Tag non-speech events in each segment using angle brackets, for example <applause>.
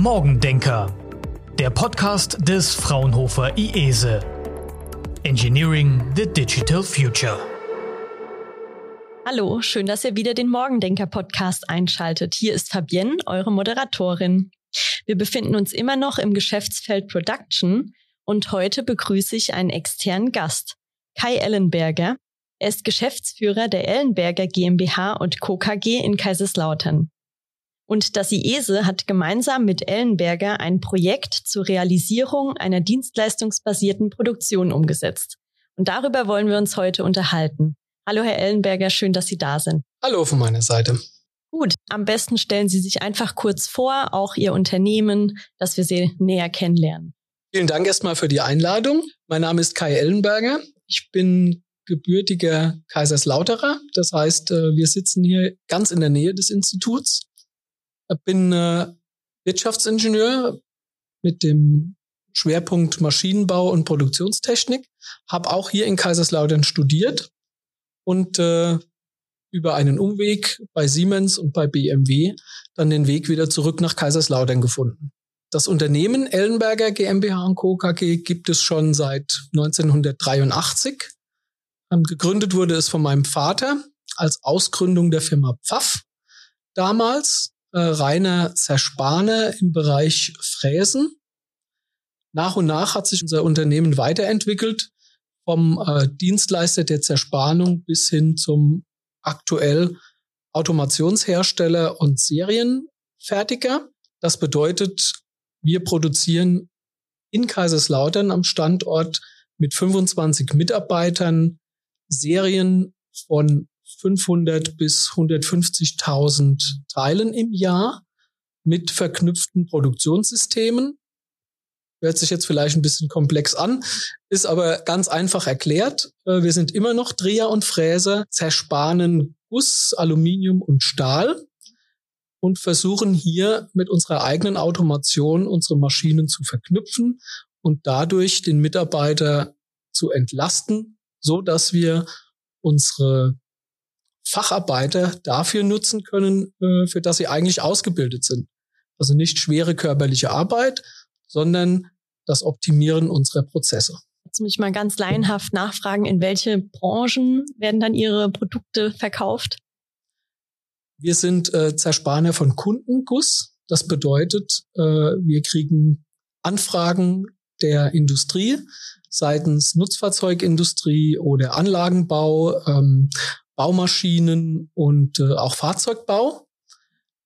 Morgendenker, der Podcast des Fraunhofer IESE. Engineering the Digital Future. Hallo, schön, dass ihr wieder den Morgendenker-Podcast einschaltet. Hier ist Fabienne, eure Moderatorin. Wir befinden uns immer noch im Geschäftsfeld Production und heute begrüße ich einen externen Gast, Kai Ellenberger. Er ist Geschäftsführer der Ellenberger GmbH und Co. KG in Kaiserslautern. Und das IESE hat gemeinsam mit Ellenberger ein Projekt zur Realisierung einer dienstleistungsbasierten Produktion umgesetzt. Und darüber wollen wir uns heute unterhalten. Hallo, Herr Ellenberger, schön, dass Sie da sind. Hallo von meiner Seite. Gut, am besten stellen Sie sich einfach kurz vor, auch Ihr Unternehmen, dass wir Sie näher kennenlernen. Vielen Dank erstmal für die Einladung. Mein Name ist Kai Ellenberger. Ich bin gebürtiger Kaiserslauterer. Das heißt, äh, wir sitzen hier ganz in der Nähe des Instituts bin äh, Wirtschaftsingenieur mit dem Schwerpunkt Maschinenbau und Produktionstechnik, habe auch hier in Kaiserslautern studiert und äh, über einen Umweg bei Siemens und bei BMW dann den Weg wieder zurück nach Kaiserslautern gefunden. Das Unternehmen Ellenberger GmbH Co. KG gibt es schon seit 1983. Ähm, gegründet wurde es von meinem Vater als Ausgründung der Firma Pfaff damals äh, reiner Zerspaner im Bereich Fräsen. Nach und nach hat sich unser Unternehmen weiterentwickelt vom äh, Dienstleister der Zerspanung bis hin zum aktuell Automationshersteller und Serienfertiger. Das bedeutet, wir produzieren in Kaiserslautern am Standort mit 25 Mitarbeitern Serien von 500 bis 150.000 Teilen im Jahr mit verknüpften Produktionssystemen. Hört sich jetzt vielleicht ein bisschen komplex an, ist aber ganz einfach erklärt. Äh, wir sind immer noch Dreher und Fräser, zerspanen Guss, Aluminium und Stahl und versuchen hier mit unserer eigenen Automation unsere Maschinen zu verknüpfen und dadurch den Mitarbeiter zu entlasten, so dass wir unsere Facharbeiter dafür nutzen können, äh, für das sie eigentlich ausgebildet sind. Also nicht schwere körperliche Arbeit, sondern das Optimieren unserer Prozesse. Jetzt muss ich mal ganz laienhaft nachfragen, in welche Branchen werden dann Ihre Produkte verkauft? Wir sind äh, Zerspaner von Kundenguss. Das bedeutet, äh, wir kriegen Anfragen der Industrie seitens Nutzfahrzeugindustrie oder Anlagenbau, ähm, Baumaschinen und äh, auch Fahrzeugbau.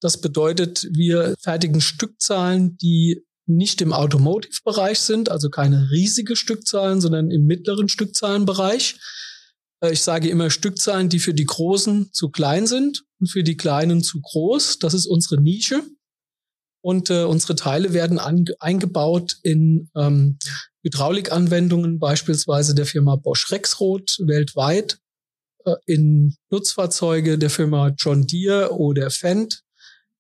Das bedeutet, wir fertigen Stückzahlen, die nicht im Automotive-Bereich sind, also keine riesige Stückzahlen, sondern im mittleren Stückzahlenbereich. Äh, ich sage immer Stückzahlen, die für die Großen zu klein sind und für die Kleinen zu groß. Das ist unsere Nische. Und äh, unsere Teile werden eingebaut in ähm, Hydraulikanwendungen, beispielsweise der Firma Bosch Rexroth weltweit in Nutzfahrzeuge der Firma John Deere oder Fendt,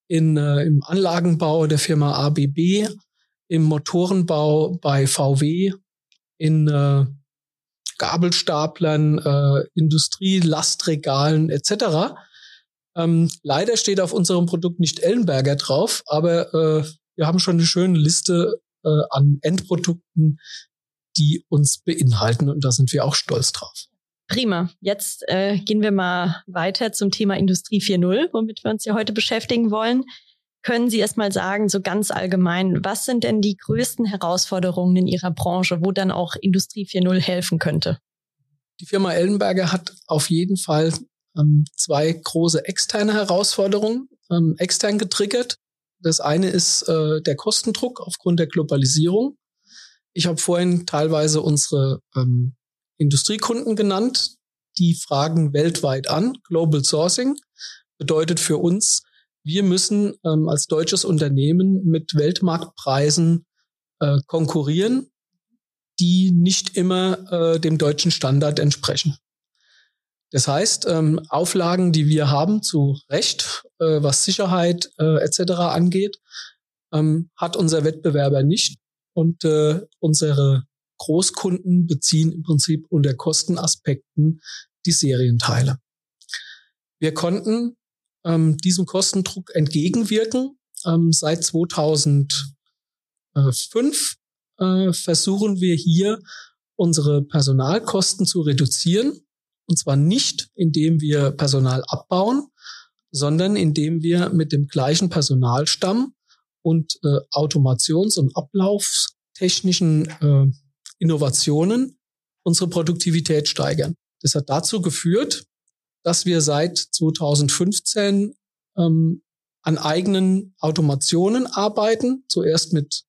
in, äh, im Anlagenbau der Firma ABB, im Motorenbau bei VW, in äh, Gabelstaplern, äh, Industrielastregalen etc. Ähm, leider steht auf unserem Produkt nicht Ellenberger drauf, aber äh, wir haben schon eine schöne Liste äh, an Endprodukten, die uns beinhalten und da sind wir auch stolz drauf. Prima. Jetzt äh, gehen wir mal weiter zum Thema Industrie 4.0, womit wir uns ja heute beschäftigen wollen. Können Sie erst mal sagen, so ganz allgemein, was sind denn die größten Herausforderungen in Ihrer Branche, wo dann auch Industrie 4.0 helfen könnte? Die Firma Ellenberger hat auf jeden Fall ähm, zwei große externe Herausforderungen ähm, extern getriggert. Das eine ist äh, der Kostendruck aufgrund der Globalisierung. Ich habe vorhin teilweise unsere ähm, Industriekunden genannt. Die fragen weltweit an. Global Sourcing bedeutet für uns, wir müssen ähm, als deutsches Unternehmen mit Weltmarktpreisen äh, konkurrieren, die nicht immer äh, dem deutschen Standard entsprechen. Das heißt, ähm, Auflagen, die wir haben zu Recht, äh, was Sicherheit äh, etc. angeht, ähm, hat unser Wettbewerber nicht. Und äh, unsere Großkunden beziehen im Prinzip unter Kostenaspekten die Serienteile. Wir konnten ähm, diesem Kostendruck entgegenwirken, ähm, seit 2005 äh, versuchen wir hier unsere Personalkosten zu reduzieren. Und zwar nicht, indem wir Personal abbauen, sondern indem wir mit dem gleichen Personalstamm und äh, Automations- und Ablauftechnischen äh, Innovationen unsere Produktivität steigern. Das hat dazu geführt, dass wir seit 2015 ähm, an eigenen Automationen arbeiten. Zuerst mit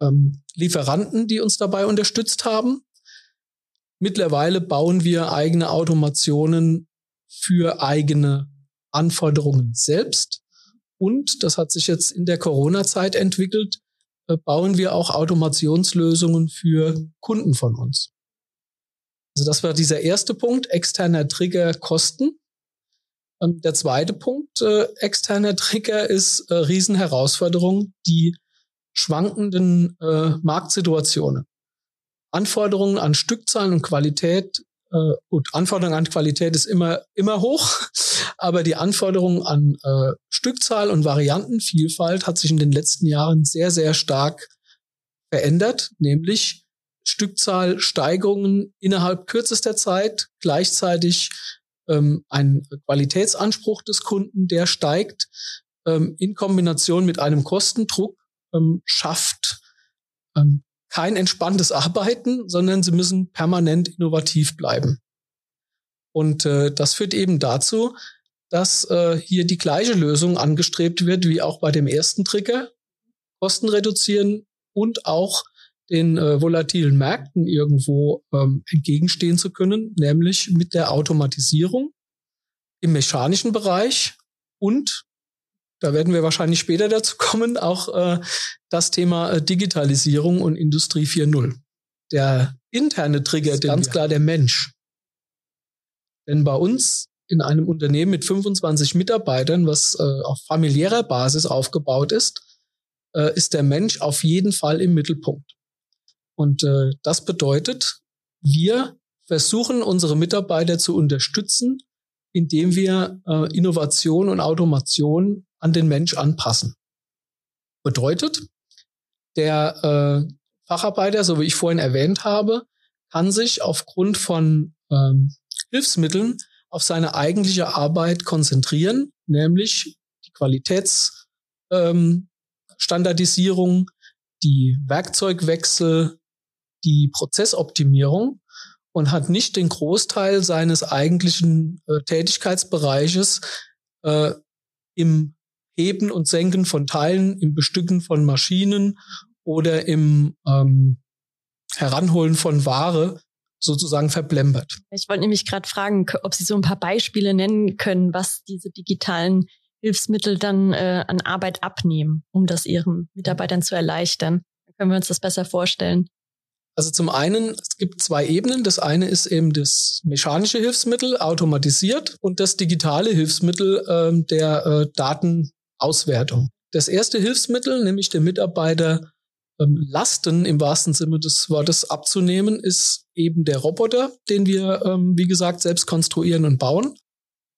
ähm, Lieferanten, die uns dabei unterstützt haben. Mittlerweile bauen wir eigene Automationen für eigene Anforderungen selbst. Und das hat sich jetzt in der Corona-Zeit entwickelt, bauen wir auch Automationslösungen für Kunden von uns. Also das war dieser erste Punkt, externer Trigger Kosten. Ähm, der zweite Punkt, äh, externer Trigger ist äh, Riesenherausforderung, die schwankenden äh, Marktsituationen. Anforderungen an Stückzahlen und Qualität, äh, gut, Anforderungen an Qualität ist immer, immer hoch, aber die Anforderungen an äh, Stückzahl und Variantenvielfalt hat sich in den letzten Jahren sehr, sehr stark verändert, nämlich Stückzahlsteigerungen innerhalb kürzester Zeit, gleichzeitig ähm, ein Qualitätsanspruch des Kunden, der steigt, ähm, in Kombination mit einem Kostendruck ähm, schafft ähm, kein entspanntes Arbeiten, sondern sie müssen permanent innovativ bleiben. Und äh, das führt eben dazu, dass äh, hier die gleiche Lösung angestrebt wird wie auch bei dem ersten Trigger. Kosten reduzieren und auch den äh, volatilen Märkten irgendwo ähm, entgegenstehen zu können, nämlich mit der Automatisierung im mechanischen Bereich und da werden wir wahrscheinlich später dazu kommen, auch äh, das Thema äh, Digitalisierung und Industrie 4.0. Der interne Trigger, ganz klar der Mensch. Denn bei uns in einem Unternehmen mit 25 Mitarbeitern, was äh, auf familiärer Basis aufgebaut ist, äh, ist der Mensch auf jeden Fall im Mittelpunkt. Und äh, das bedeutet, wir versuchen unsere Mitarbeiter zu unterstützen, indem wir äh, Innovation und Automation an den Mensch anpassen. Bedeutet, der äh, Facharbeiter, so wie ich vorhin erwähnt habe, kann sich aufgrund von ähm, Hilfsmitteln auf seine eigentliche Arbeit konzentrieren, nämlich die Qualitätsstandardisierung, ähm, die Werkzeugwechsel, die Prozessoptimierung und hat nicht den Großteil seines eigentlichen äh, Tätigkeitsbereiches äh, im Heben und Senken von Teilen, im Bestücken von Maschinen oder im ähm, Heranholen von Ware sozusagen verblempert. Ich wollte nämlich gerade fragen, ob Sie so ein paar Beispiele nennen können, was diese digitalen Hilfsmittel dann äh, an Arbeit abnehmen, um das Ihren Mitarbeitern zu erleichtern. Dann können wir uns das besser vorstellen. Also zum einen, es gibt zwei Ebenen. Das eine ist eben das mechanische Hilfsmittel, automatisiert, und das digitale Hilfsmittel ähm, der äh, Datenauswertung. Das erste Hilfsmittel, nämlich der Mitarbeiter Lasten im wahrsten Sinne des Wortes abzunehmen, ist eben der Roboter, den wir, ähm, wie gesagt, selbst konstruieren und bauen.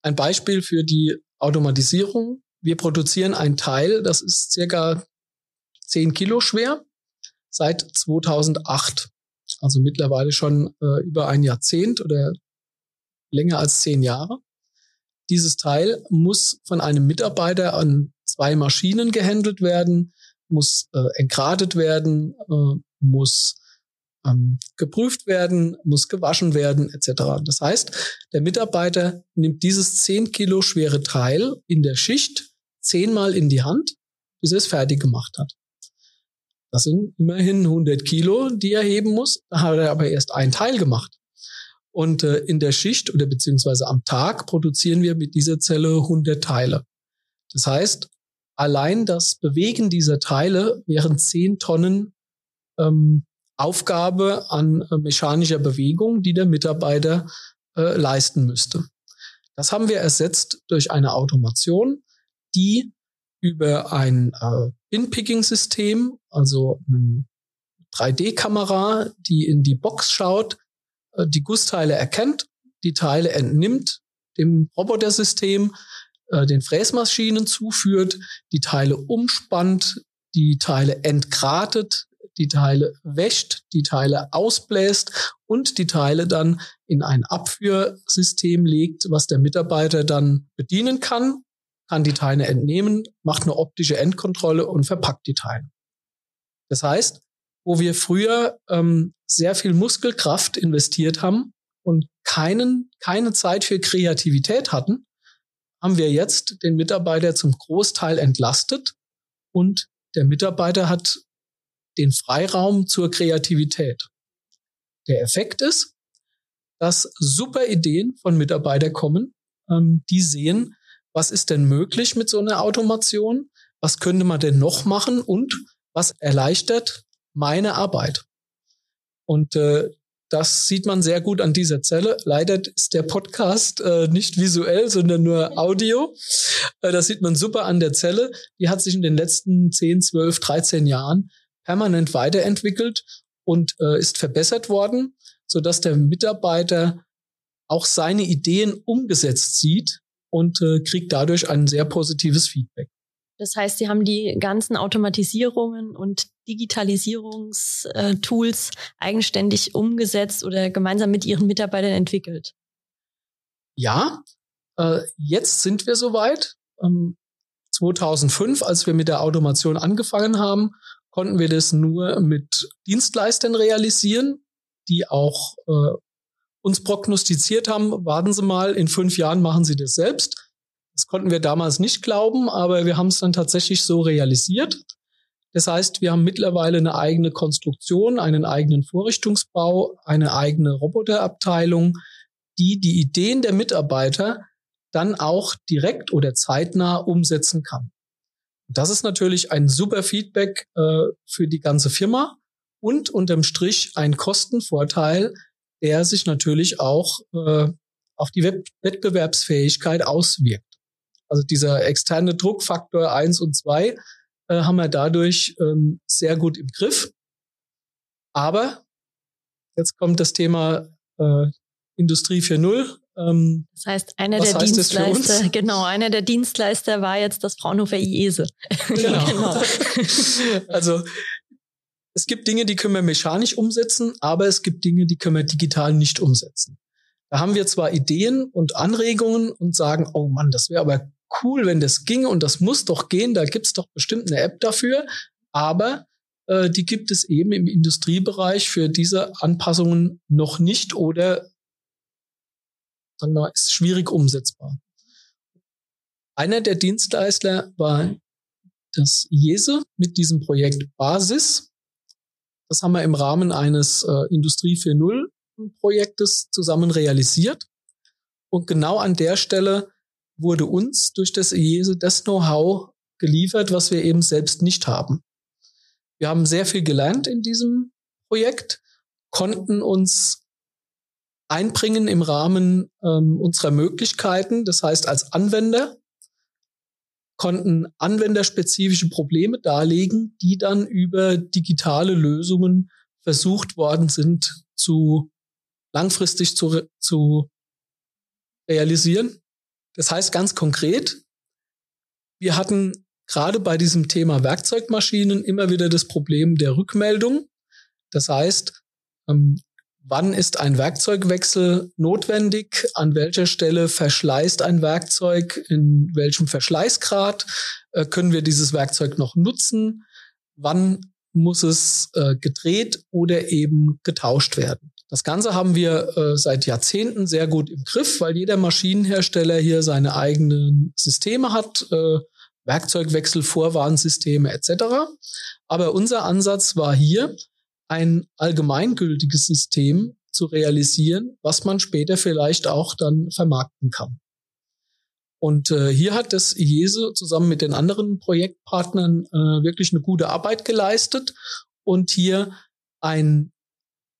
Ein Beispiel für die Automatisierung. Wir produzieren ein Teil, das ist circa 10 Kilo schwer seit 2008. Also mittlerweile schon äh, über ein Jahrzehnt oder länger als zehn Jahre. Dieses Teil muss von einem Mitarbeiter an zwei Maschinen gehandelt werden, muss äh, entgradet werden, äh, muss ähm, geprüft werden, muss gewaschen werden, etc. Das heißt, der Mitarbeiter nimmt dieses zehn Kilo schwere Teil in der Schicht zehnmal in die Hand, bis er es fertig gemacht hat. Das sind immerhin 100 Kilo, die er heben muss. Da hat er aber erst einen Teil gemacht. Und äh, in der Schicht oder beziehungsweise am Tag produzieren wir mit dieser Zelle 100 Teile. Das heißt, allein das Bewegen dieser Teile wären 10 Tonnen ähm, Aufgabe an äh, mechanischer Bewegung, die der Mitarbeiter äh, leisten müsste. Das haben wir ersetzt durch eine Automation, die über ein äh, In-Picking-System, also eine 3D-Kamera, die in die Box schaut, äh, die Gussteile erkennt, die Teile entnimmt dem Robotersystem, äh, den Fräsmaschinen zuführt, die Teile umspannt, die Teile entgratet, die Teile wäscht, die Teile ausbläst und die Teile dann in ein Abführsystem legt, was der Mitarbeiter dann bedienen kann, kann die Teile entnehmen, macht eine optische Endkontrolle und verpackt die Teile. Das heißt, wo wir früher ähm, sehr viel Muskelkraft investiert haben und keinen, keine Zeit für Kreativität hatten, haben wir jetzt den Mitarbeiter zum Großteil entlastet und der Mitarbeiter hat den Freiraum zur Kreativität. Der Effekt ist, dass super Ideen von Mitarbeitern kommen, ähm, die sehen, was ist denn möglich mit so einer Automation, was könnte man denn noch machen und was erleichtert meine Arbeit. Und äh, das sieht man sehr gut an dieser Zelle. Leider ist der Podcast äh, nicht visuell, sondern nur Audio. Äh, das sieht man super an der Zelle. Die hat sich in den letzten 10, 12, 13 Jahren permanent weiterentwickelt und äh, ist verbessert worden, so dass der Mitarbeiter auch seine Ideen umgesetzt sieht und äh, kriegt dadurch ein sehr positives Feedback. Das heißt, Sie haben die ganzen Automatisierungen und Digitalisierungstools eigenständig umgesetzt oder gemeinsam mit Ihren Mitarbeitern entwickelt. Ja, äh, jetzt sind wir soweit. Ähm, 2005, als wir mit der Automation angefangen haben, konnten wir das nur mit Dienstleistern realisieren, die auch äh, uns prognostiziert haben, warten Sie mal, in fünf Jahren machen Sie das selbst. Das konnten wir damals nicht glauben, aber wir haben es dann tatsächlich so realisiert. Das heißt, wir haben mittlerweile eine eigene Konstruktion, einen eigenen Vorrichtungsbau, eine eigene Roboterabteilung, die die Ideen der Mitarbeiter dann auch direkt oder zeitnah umsetzen kann. Das ist natürlich ein super Feedback äh, für die ganze Firma und unterm Strich ein Kostenvorteil, der sich natürlich auch äh, auf die Wettbewerbsfähigkeit auswirkt. Also dieser externe Druckfaktor eins und zwei äh, haben wir dadurch ähm, sehr gut im Griff. Aber jetzt kommt das Thema äh, Industrie 4.0. Ähm, das heißt, einer der Dienstleister, <laughs> genau, einer der Dienstleister war jetzt das Fraunhofer IESE. <laughs> <laughs> Genau. genau. also es gibt Dinge, die können wir mechanisch umsetzen, aber es gibt Dinge, die können wir digital nicht umsetzen. Da haben wir zwar Ideen und Anregungen und sagen, oh Mann, das wäre aber cool, wenn das ginge und das muss doch gehen, da gibt's doch bestimmt eine App dafür, aber äh, die gibt es eben im Industriebereich für diese Anpassungen noch nicht oder sagen wir mal, ist schwierig umsetzbar. Einer der Dienstleister war das JESE mit diesem Projekt Basis. Das haben wir im Rahmen eines äh, Industrie 4.0 Projektes zusammen realisiert. Und genau an der Stelle wurde uns durch das IESE das Know-how geliefert, was wir eben selbst nicht haben. Wir haben sehr viel gelernt in diesem Projekt, konnten uns einbringen im Rahmen ähm, unserer Möglichkeiten, das heißt als Anwender, konnten anwenderspezifische Probleme darlegen, die dann über digitale Lösungen versucht worden sind zu langfristig zu, zu realisieren. Das heißt ganz konkret, wir hatten gerade bei diesem Thema Werkzeugmaschinen immer wieder das Problem der Rückmeldung. Das heißt, ähm, wann ist ein Werkzeugwechsel notwendig? An welcher Stelle verschleißt ein Werkzeug? In welchem Verschleißgrad äh, können wir dieses Werkzeug noch nutzen? Wann muss es äh, gedreht oder eben getauscht werden? Das Ganze haben wir äh, seit Jahrzehnten sehr gut im Griff, weil jeder Maschinenhersteller hier seine eigenen Systeme hat, äh, Werkzeugwechsel, Vorwarnsysteme etc. Aber unser Ansatz war hier, ein allgemeingültiges System zu realisieren, was man später vielleicht auch dann vermarkten kann. Und äh, hier hat das IESE zusammen mit den anderen Projektpartnern äh, wirklich eine gute Arbeit geleistet und hier ein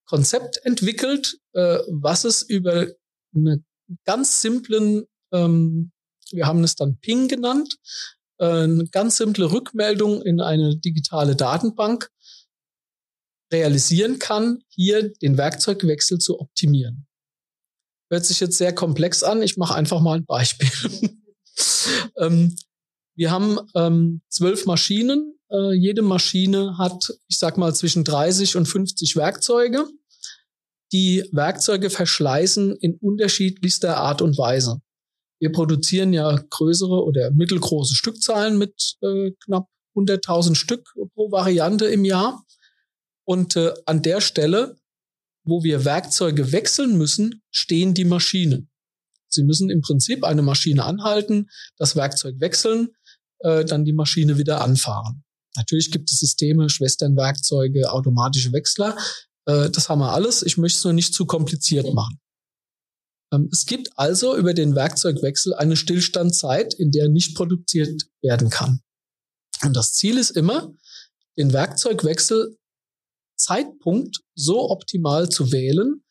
Konzept entwickelt, äh, was es über eine ganz simplen, ähm, wir haben es dann Ping genannt, äh, eine ganz simple Rückmeldung in eine digitale Datenbank realisieren kann, hier den Werkzeugwechsel zu optimieren. Hört sich jetzt sehr komplex an. Ich mache einfach mal ein Beispiel. <laughs> ähm, wir haben ähm, zwölf Maschinen. Äh, jede Maschine hat, ich sag mal, zwischen 30 und 50 Werkzeuge. Die Werkzeuge verschleißen in unterschiedlichster Art und Weise. Wir produzieren ja größere oder mittelgroße Stückzahlen mit äh, knapp 100.000 Stück pro Variante im Jahr. Und äh, an der Stelle, wo wir Werkzeuge wechseln müssen, stehen die Maschinen. Sie müssen im Prinzip eine Maschine anhalten, das Werkzeug wechseln, äh, dann die Maschine wieder anfahren. Natürlich gibt es Systeme, Schwesternwerkzeuge, automatische Wechsler. Äh, das haben wir alles. Ich möchte es nur nicht zu kompliziert machen. Ähm, es gibt also über den Werkzeugwechsel eine Stillstandzeit, in der nicht produziert werden kann. Und das Ziel ist immer, den Werkzeugwechsel Zeitpunkt so optimal zu wählen,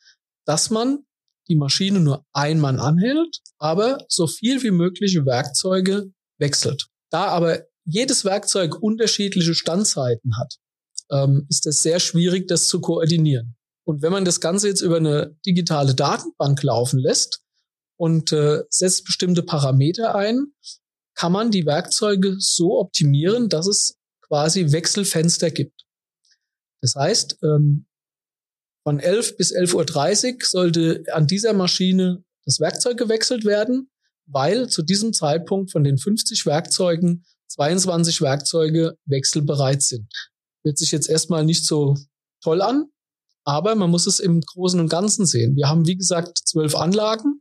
dass man die Maschine nur einmal anhält, aber so viel wie mögliche Werkzeuge wechselt. Da aber jedes Werkzeug unterschiedliche Standzeiten hat, ähm, ist es sehr schwierig, das zu koordinieren. Und wenn man das Ganze jetzt über eine digitale Datenbank laufen lässt und äh, setzt bestimmte Parameter ein, kann man die Werkzeuge so optimieren, dass es quasi Wechselfenster gibt. Das heißt, ähm, von 11 bis 11.30 Uhr sollte an dieser Maschine das Werkzeug gewechselt werden, weil zu diesem Zeitpunkt von den 50 Werkzeugen 22 Werkzeuge wechselbereit sind. Hört sich jetzt erstmal nicht so toll an, aber man muss es im Großen und Ganzen sehen. Wir haben, wie gesagt, zwölf Anlagen.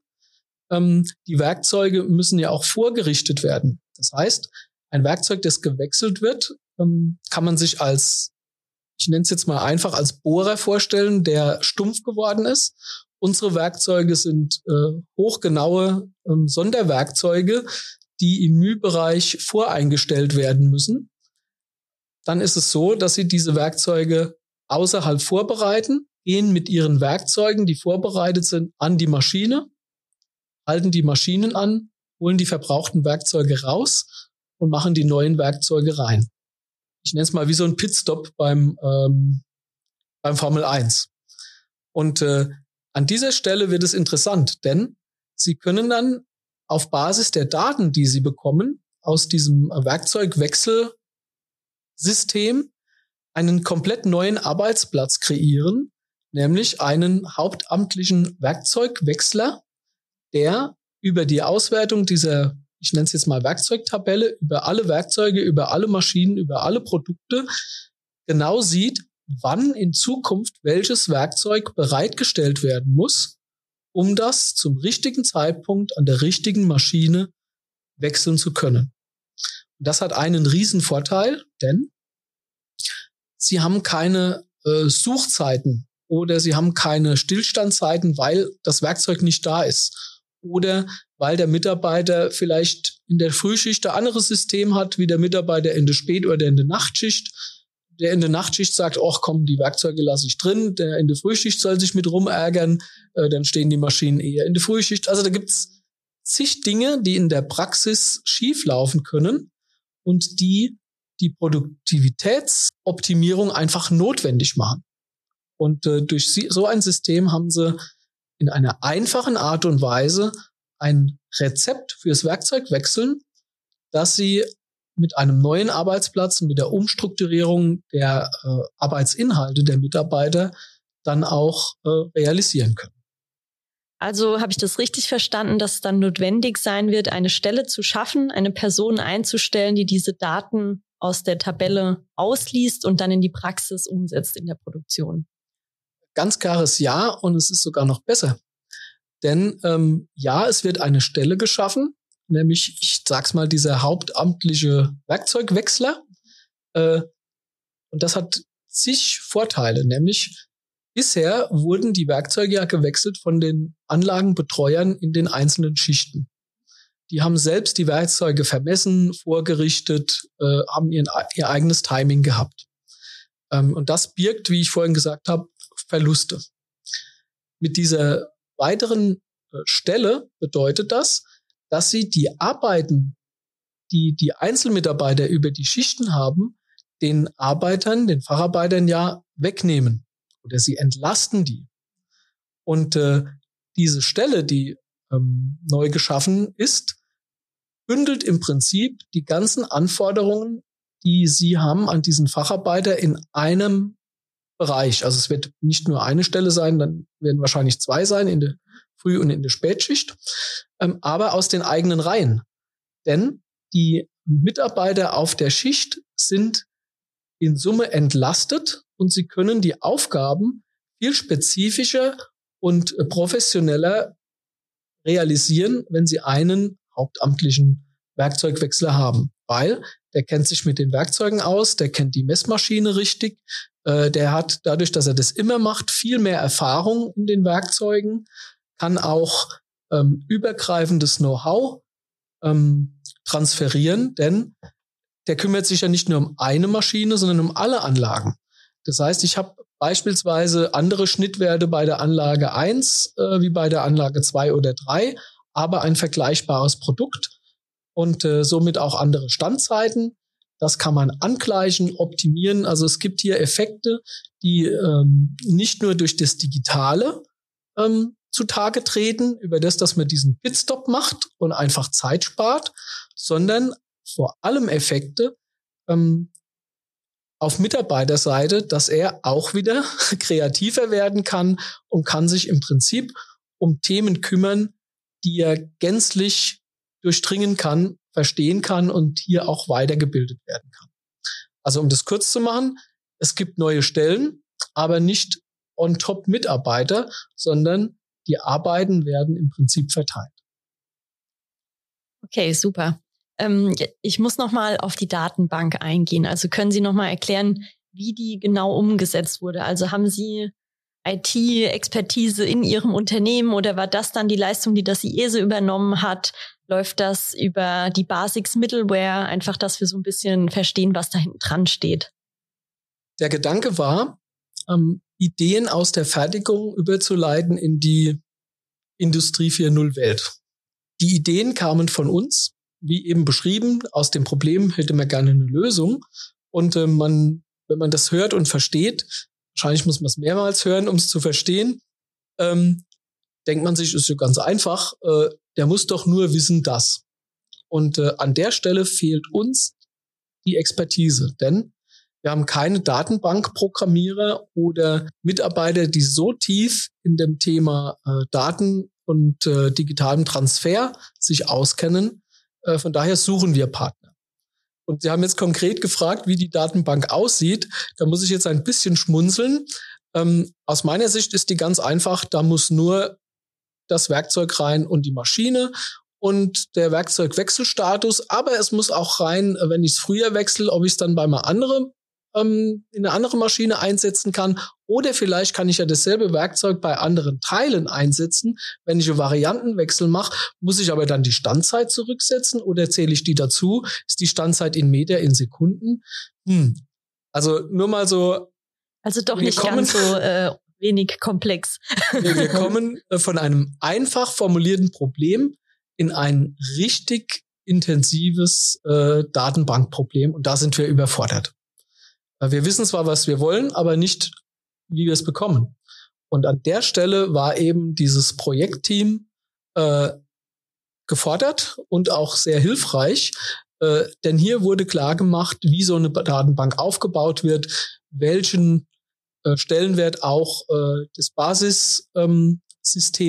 Ähm, die Werkzeuge müssen ja auch vorgerichtet werden. Das heißt, ein Werkzeug, das gewechselt wird, ähm, kann man sich als, ich nenne es jetzt mal einfach als Bohrer vorstellen, der stumpf geworden ist. Unsere Werkzeuge sind äh, hochgenaue ähm, Sonderwerkzeuge, die im Mühbereich voreingestellt werden müssen. Dann ist es so, dass Sie diese Werkzeuge außerhalb vorbereiten, gehen mit ihren Werkzeugen, die vorbereitet sind, an die Maschine, halten die Maschinen an, holen die verbrauchten Werkzeuge raus und machen die neuen Werkzeuge rein. Ich nenne es mal wie so ein Pitstop beim, ähm, beim Formel 1. Und äh, an dieser Stelle wird es interessant, denn Sie können dann auf Basis der Daten, die Sie bekommen, aus diesem Werkzeugwechselsystem einen komplett neuen Arbeitsplatz kreieren, nämlich einen hauptamtlichen Werkzeugwechsler, der über die Auswertung dieser, ich nenne es jetzt mal Werkzeugtabelle, über alle Werkzeuge, über alle Maschinen, über alle Produkte genau sieht, wann in Zukunft welches Werkzeug bereitgestellt werden muss, um das zum richtigen Zeitpunkt an der richtigen Maschine wechseln zu können. Das hat einen riesen Vorteil, denn sie haben keine äh, Suchzeiten oder sie haben keine Stillstandzeiten, weil das Werkzeug nicht da ist. Oder weil der Mitarbeiter vielleicht in der Frühschicht ein anderes System hat, wie der Mitarbeiter in der Spät- oder in der Nachtschicht. Der in der Nachtschicht sagt, ach komm, die Werkzeuge lasse ich drin. Der in der Frühschicht soll sich mit rumärgern. Äh, dann stehen die Maschinen eher in der Frühschicht. Also da gibt's zig Dinge, die in der Praxis schieflaufen können und die die Produktivitätsoptimierung einfach notwendig machen. Und äh, durch so ein System haben sie in einer einfachen Art und Weise ein Rezept fürs Werkzeug wechseln, dass sie mit einem neuen Arbeitsplatz, mit der Umstrukturierung der äh, Arbeitsinhalte der Mitarbeiter dann auch äh, realisieren können. Also habe ich das richtig verstanden, dass es dann notwendig sein wird, eine Stelle zu schaffen, eine Person einzustellen, die diese Daten aus der Tabelle ausliest und dann in die Praxis umsetzt in der Produktion? Ganz klares Ja und es ist sogar noch besser. Denn ähm, ja, es wird eine Stelle geschaffen, nämlich, ich sag's mal, dieser hauptamtliche Werkzeugwechsler. Äh, und das hat zig Vorteile, nämlich bisher wurden die Werkzeuge ja gewechselt von den Anlagenbetreuern in den einzelnen Schichten. Die haben selbst die Werkzeuge vermessen, vorgerichtet, äh, haben ihren, ihr eigenes Timing gehabt. Ähm, und das birgt, wie ich vorhin gesagt habe, Verluste. Mit dieser weiteren äh, Stelle bedeutet das, dass sie die Arbeiten, die die Einzelmitarbeiter über die Schichten haben, den Arbeitern, den Facharbeitern ja wegnehmen oder sie entlasten die. Und äh, diese Stelle, die ähm, neu geschaffen ist, bündelt im Prinzip die ganzen Anforderungen, die Sie haben an diesen Facharbeiter in einem Bereich. Also es wird nicht nur eine Stelle sein, dann werden wahrscheinlich zwei sein in der Früh- und in der Spätschicht, ähm, aber aus den eigenen Reihen. Denn die Mitarbeiter auf der Schicht sind in Summe entlastet und sie können die Aufgaben viel spezifischer und professioneller realisieren, wenn sie einen hauptamtlichen Werkzeugwechsler haben. Weil der kennt sich mit den Werkzeugen aus, der kennt die Messmaschine richtig, äh, der hat dadurch, dass er das immer macht, viel mehr Erfahrung in den Werkzeugen, kann auch ähm, übergreifendes Know-how ähm, transferieren, denn der kümmert sich ja nicht nur um eine Maschine, sondern um alle Anlagen. Das heißt, ich habe beispielsweise andere Schnittwerte bei der Anlage 1 äh, wie bei der Anlage 2 oder 3, aber ein vergleichbares Produkt und äh, somit auch andere Standzeiten. Das kann man angleichen, optimieren. Also es gibt hier Effekte, die ähm, nicht nur durch das Digitale ähm, zutage treten, über das, dass man diesen Pitstop macht und einfach Zeit spart, sondern vor allem Effekte ähm, auf Mitarbeiterseite, dass er auch wieder <laughs> kreativer werden kann und kann sich im Prinzip um Themen kümmern, die er gänzlich durchdringen kann, verstehen kann und hier auch weitergebildet werden kann. Also um das kurz zu machen, es gibt neue Stellen, aber nicht on top Mitarbeiter, sondern die Arbeiten werden im Prinzip verteilt. Okay, super. Ähm, ich muss noch mal auf die Datenbank eingehen. Also können Sie noch mal erklären, wie die genau umgesetzt wurde? Also haben Sie IT-Expertise in Ihrem Unternehmen oder war das dann die Leistung, die das IESE übernommen hat? Läuft das über die Basics Middleware? Einfach, dass wir so ein bisschen verstehen, was da hinten dran steht. Der Gedanke war, ähm, Ideen aus der Fertigung überzuleiten in die Industrie 4.0 Welt. Die Ideen kamen von uns wie eben beschrieben, aus dem Problem hätte man gerne eine Lösung. Und äh, man, wenn man das hört und versteht, wahrscheinlich muss man es mehrmals hören, um es zu verstehen, ähm, denkt man sich, ist ja ganz einfach, äh, der muss doch nur wissen das. Und äh, an der Stelle fehlt uns die Expertise, denn wir haben keine Datenbankprogrammierer oder Mitarbeiter, die so tief in dem Thema äh, Daten und äh, digitalem Transfer sich auskennen, äh, von daher suchen wir Partner. Und Sie haben jetzt konkret gefragt, wie die Datenbank aussieht. Da muss ich jetzt ein bisschen schmunzeln. Ähm, aus meiner Sicht ist die ganz einfach. Da muss nur das Werkzeug rein und die Maschine und der Werkzeugwechselstatus. Aber es muss auch rein, wenn ich es früher wechsle, ob ich es dann bei einer anderen ähm, in eine andere Maschine einsetzen kann. Oder vielleicht kann ich ja dasselbe Werkzeug bei anderen Teilen einsetzen. Wenn ich einen Variantenwechsel mache, muss ich aber dann die Standzeit zurücksetzen oder zähle ich die dazu? Ist die Standzeit in Meter, in Sekunden? Hm. Also nur mal so. Also doch nicht kommen, ganz so äh, wenig komplex. <laughs> wir, kommen äh, von einem einfach formulierten Problem in ein richtig intensives äh, Datenbankproblem und da sind wir überfordert. Wir wissen zwar, was wir wollen, aber nicht, wie wir es bekommen. Und an der Stelle war eben dieses Projektteam äh, gefordert und auch sehr hilfreich, äh, denn hier wurde klar gemacht, wie so eine Datenbank aufgebaut wird, welchen äh, Stellenwert auch äh, das Basissystem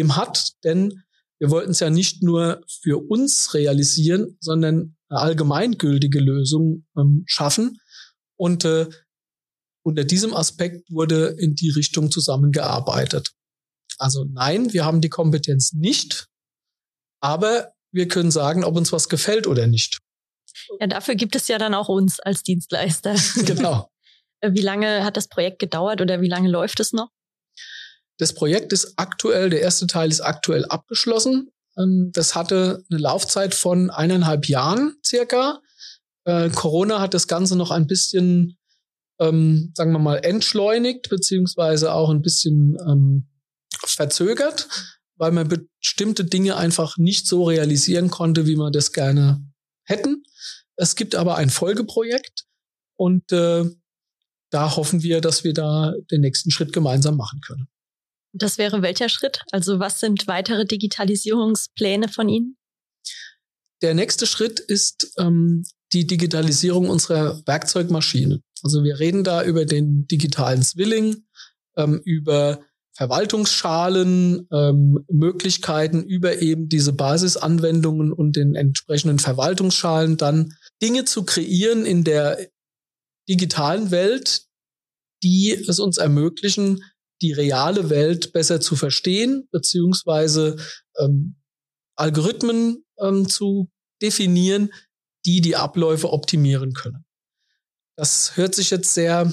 ähm, hat, denn wir wollten es ja nicht nur für uns realisieren, sondern eine allgemeingültige Lösung ähm, schaffen. Und äh, unter diesem Aspekt wurde in die Richtung zusammengearbeitet. Also nein, wir haben die Kompetenz nicht, aber wir können sagen, ob uns was gefällt oder nicht. Ja, dafür gibt es ja dann auch uns als Dienstleister. <laughs> <laughs> genau. Wie lange hat das Projekt gedauert oder wie lange läuft es noch? Das Projekt ist aktuell, der erste Teil ist aktuell abgeschlossen. Ähm, das hatte eine Laufzeit von eineinhalb Jahren circa. Äh, Corona hat das Ganze noch ein bisschen ähm, sagen wir mal, entschleunigt, beziehungsweise auch ein bisschen ähm, verzögert, weil man bestimmte Dinge einfach nicht so realisieren konnte, wie man das gerne hätten. Es gibt aber ein Folgeprojekt und äh, da hoffen wir, dass wir da den nächsten Schritt gemeinsam machen können. Das wäre welcher Schritt? Also was sind weitere Digitalisierungspläne von Ihnen? der nächste Schritt ist ähm, die Digitalisierung unserer Werkzeugmaschine. Also wir reden da über den digitalen Zwilling, ähm, über Verwaltungsschalen, ähm, Möglichkeiten über eben diese Basisanwendungen und den entsprechenden Verwaltungsschalen dann Dinge zu kreieren in der digitalen Welt, die es uns ermöglichen, die reale Welt besser zu verstehen, beziehungsweise ähm, Algorithmen ähm, zu definieren, die die Abläufe optimieren können. Das hört sich jetzt sehr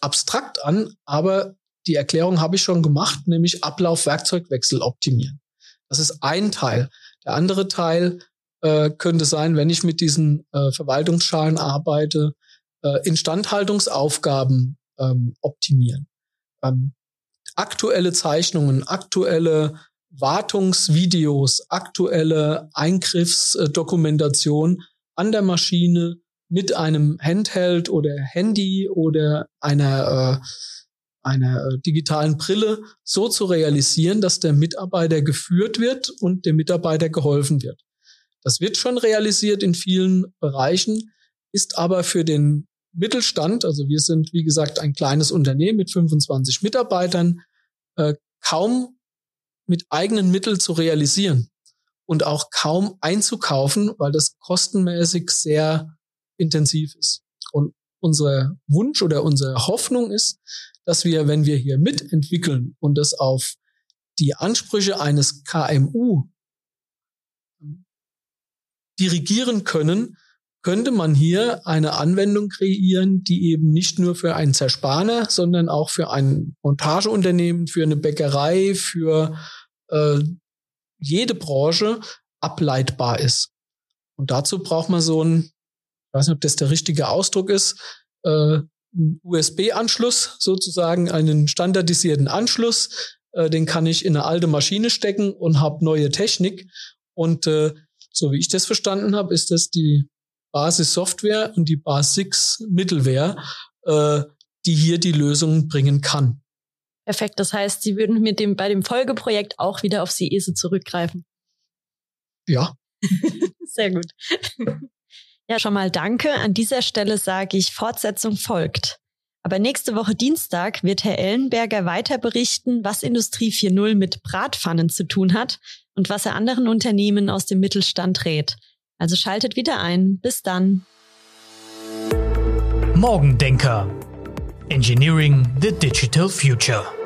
abstrakt an, aber die Erklärung habe ich schon gemacht, nämlich Ablauf Werkzeugwechsel optimieren. Das ist ein Teil. Der andere Teil äh, könnte sein, wenn ich mit diesen äh, Verwaltungsschalen arbeite, äh, Instandhaltungsaufgaben ähm, optimieren. Ähm, aktuelle Zeichnungen, aktuelle Wartungsvideos, aktuelle Eingriffsdokumentation an der Maschine mit einem Handheld oder Handy oder einer, äh, einer äh, digitalen Brille so zu realisieren, dass der Mitarbeiter geführt wird und dem Mitarbeiter geholfen wird. Das wird schon realisiert in vielen Bereichen, ist aber für den Mittelstand, also wir sind wie gesagt ein kleines Unternehmen mit 25 Mitarbeitern, äh, kaum mit eigenen Mitteln zu realisieren und auch kaum einzukaufen, weil das kostenmäßig sehr intensiv ist. Und unser Wunsch oder unsere Hoffnung ist, dass wir, wenn wir hier mitentwickeln und das auf die Ansprüche eines KMU dirigieren können, könnte man hier eine Anwendung kreieren, die eben nicht nur für einen Zerspaner, sondern auch für ein Montageunternehmen, für eine Bäckerei, für äh, jede Branche ableitbar ist. Und dazu braucht man so ein, ich weiß nicht, ob das der richtige Ausdruck ist, äh, USB-Anschluss sozusagen, einen standardisierten Anschluss. Äh, den kann ich in eine alte Maschine stecken und habe neue Technik. Und äh, so wie ich das verstanden habe, ist das die Basis-Software und die Basis-Middleware, äh, die hier die Lösungen bringen kann. Perfekt. Das heißt, Sie würden mit dem, bei dem Folgeprojekt auch wieder auf CIESE zurückgreifen. Ja. <laughs> Sehr gut. Ja, schon mal danke. An dieser Stelle sage ich, Fortsetzung folgt. Aber nächste Woche Dienstag wird Herr Ellenberger weiter berichten, was Industrie 4.0 mit Bratpfannen zu tun hat und was er anderen Unternehmen aus dem Mittelstand rät. Also schaltet wieder ein. Bis dann. Morgendenker. Engineering the Digital Future.